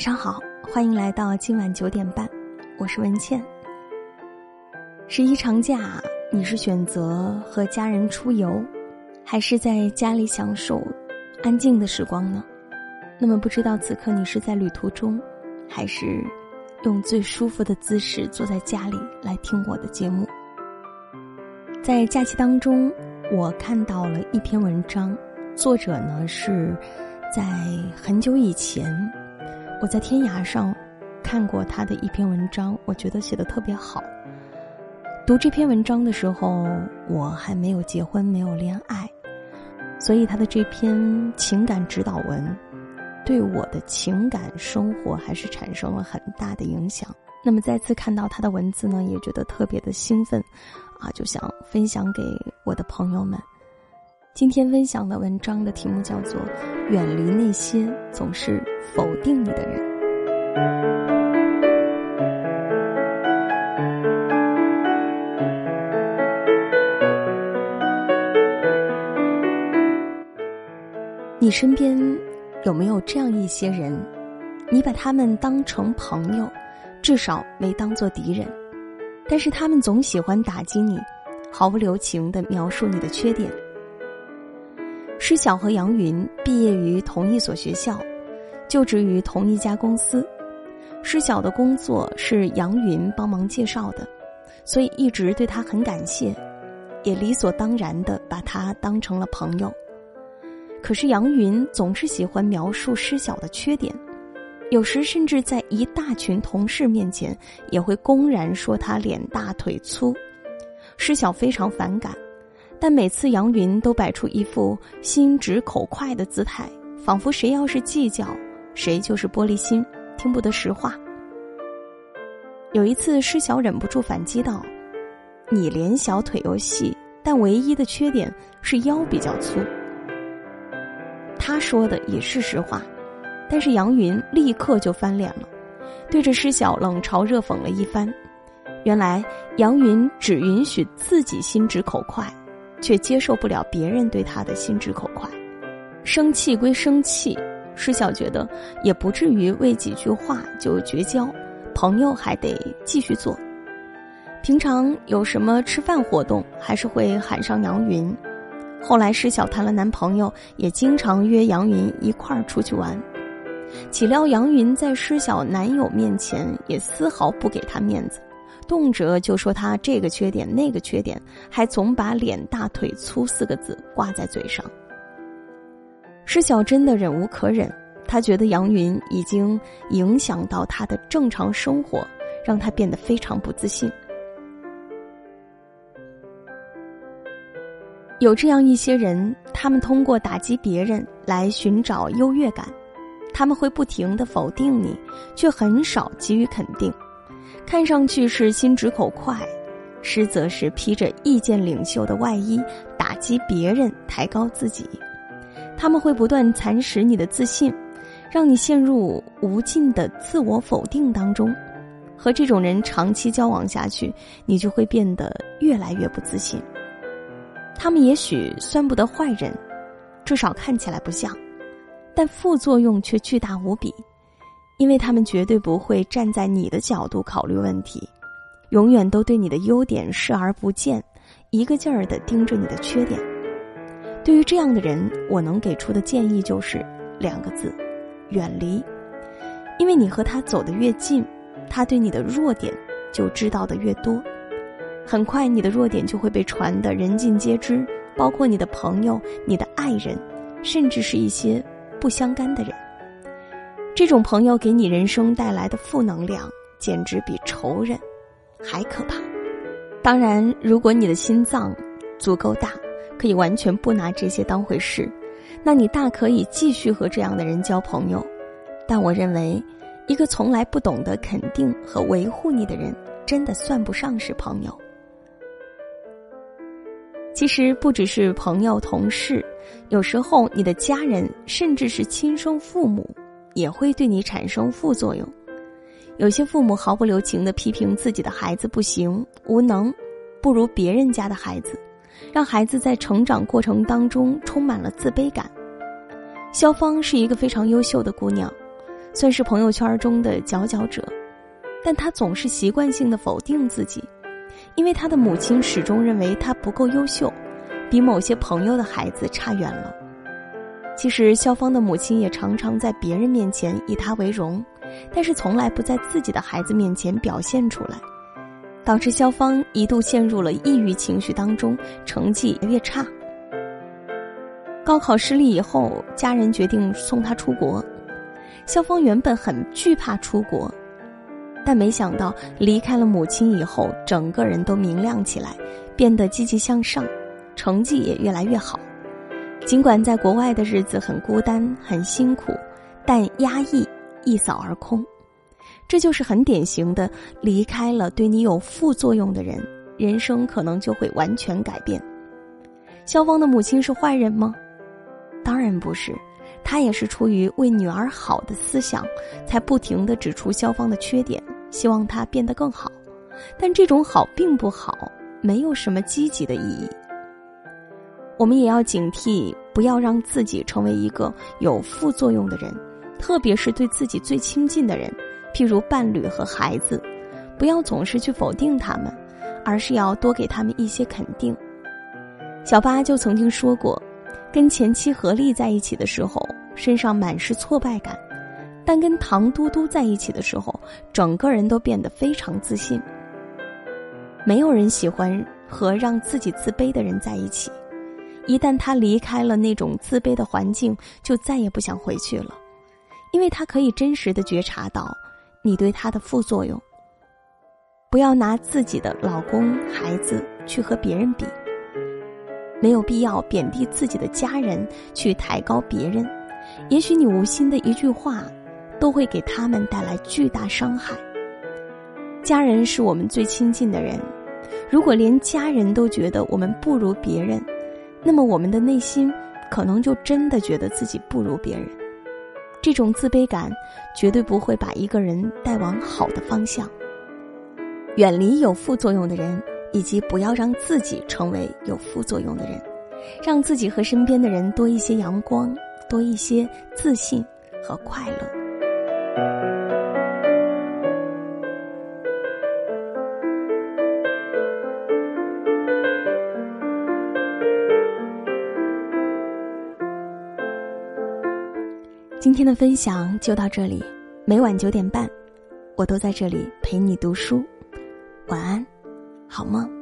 晚上好，欢迎来到今晚九点半，我是文倩。十一长假，你是选择和家人出游，还是在家里享受安静的时光呢？那么，不知道此刻你是在旅途中，还是用最舒服的姿势坐在家里来听我的节目？在假期当中，我看到了一篇文章，作者呢是在很久以前。我在天涯上看过他的一篇文章，我觉得写的特别好。读这篇文章的时候，我还没有结婚，没有恋爱，所以他的这篇情感指导文对我的情感生活还是产生了很大的影响。那么再次看到他的文字呢，也觉得特别的兴奋，啊，就想分享给我的朋友们。今天分享的文章的题目叫做《远离那些总是否定你的人》。你身边有没有这样一些人？你把他们当成朋友，至少没当做敌人，但是他们总喜欢打击你，毫不留情的描述你的缺点。施晓和杨云毕业于同一所学校，就职于同一家公司。施晓的工作是杨云帮忙介绍的，所以一直对他很感谢，也理所当然的把他当成了朋友。可是杨云总是喜欢描述施晓的缺点，有时甚至在一大群同事面前也会公然说他脸大腿粗。施晓非常反感。但每次杨云都摆出一副心直口快的姿态，仿佛谁要是计较，谁就是玻璃心，听不得实话。有一次，施小忍不住反击道：“你脸小腿又细，但唯一的缺点是腰比较粗。”他说的也是实话，但是杨云立刻就翻脸了，对着施小冷嘲热讽了一番。原来杨云只允许自己心直口快。却接受不了别人对他的心直口快，生气归生气，施晓觉得也不至于为几句话就绝交，朋友还得继续做。平常有什么吃饭活动，还是会喊上杨云。后来施小谈了男朋友，也经常约杨云一块儿出去玩。岂料杨云在施小男友面前也丝毫不给他面子。动辄就说他这个缺点那个缺点，还总把“脸大腿粗”四个字挂在嘴上。施小真的忍无可忍，他觉得杨云已经影响到他的正常生活，让他变得非常不自信。有这样一些人，他们通过打击别人来寻找优越感，他们会不停的否定你，却很少给予肯定。看上去是心直口快，实则是披着意见领袖的外衣，打击别人，抬高自己。他们会不断蚕食你的自信，让你陷入无尽的自我否定当中。和这种人长期交往下去，你就会变得越来越不自信。他们也许算不得坏人，至少看起来不像，但副作用却巨大无比。因为他们绝对不会站在你的角度考虑问题，永远都对你的优点视而不见，一个劲儿的盯着你的缺点。对于这样的人，我能给出的建议就是两个字：远离。因为你和他走得越近，他对你的弱点就知道的越多，很快你的弱点就会被传得人尽皆知，包括你的朋友、你的爱人，甚至是一些不相干的人。这种朋友给你人生带来的负能量，简直比仇人还可怕。当然，如果你的心脏足够大，可以完全不拿这些当回事，那你大可以继续和这样的人交朋友。但我认为，一个从来不懂得肯定和维护你的人，真的算不上是朋友。其实，不只是朋友、同事，有时候你的家人，甚至是亲生父母。也会对你产生副作用。有些父母毫不留情的批评自己的孩子不行、无能，不如别人家的孩子，让孩子在成长过程当中充满了自卑感。肖芳是一个非常优秀的姑娘，算是朋友圈中的佼佼者，但她总是习惯性的否定自己，因为她的母亲始终认为她不够优秀，比某些朋友的孩子差远了。其实肖芳的母亲也常常在别人面前以他为荣，但是从来不在自己的孩子面前表现出来，导致肖芳一度陷入了抑郁情绪当中，成绩越差。高考失利以后，家人决定送他出国。肖芳原本很惧怕出国，但没想到离开了母亲以后，整个人都明亮起来，变得积极向上，成绩也越来越好。尽管在国外的日子很孤单、很辛苦，但压抑一扫而空。这就是很典型的，离开了对你有副作用的人，人生可能就会完全改变。肖芳的母亲是坏人吗？当然不是，她也是出于为女儿好的思想，才不停的指出肖芳的缺点，希望她变得更好。但这种好并不好，没有什么积极的意义。我们也要警惕，不要让自己成为一个有副作用的人，特别是对自己最亲近的人，譬如伴侣和孩子，不要总是去否定他们，而是要多给他们一些肯定。小八就曾经说过，跟前妻何丽在一起的时候，身上满是挫败感，但跟唐嘟嘟在一起的时候，整个人都变得非常自信。没有人喜欢和让自己自卑的人在一起。一旦他离开了那种自卑的环境，就再也不想回去了，因为他可以真实的觉察到你对他的副作用。不要拿自己的老公、孩子去和别人比，没有必要贬低自己的家人去抬高别人，也许你无心的一句话，都会给他们带来巨大伤害。家人是我们最亲近的人，如果连家人都觉得我们不如别人，那么，我们的内心可能就真的觉得自己不如别人，这种自卑感绝对不会把一个人带往好的方向。远离有副作用的人，以及不要让自己成为有副作用的人，让自己和身边的人多一些阳光，多一些自信和快乐。今天的分享就到这里，每晚九点半，我都在这里陪你读书。晚安，好梦。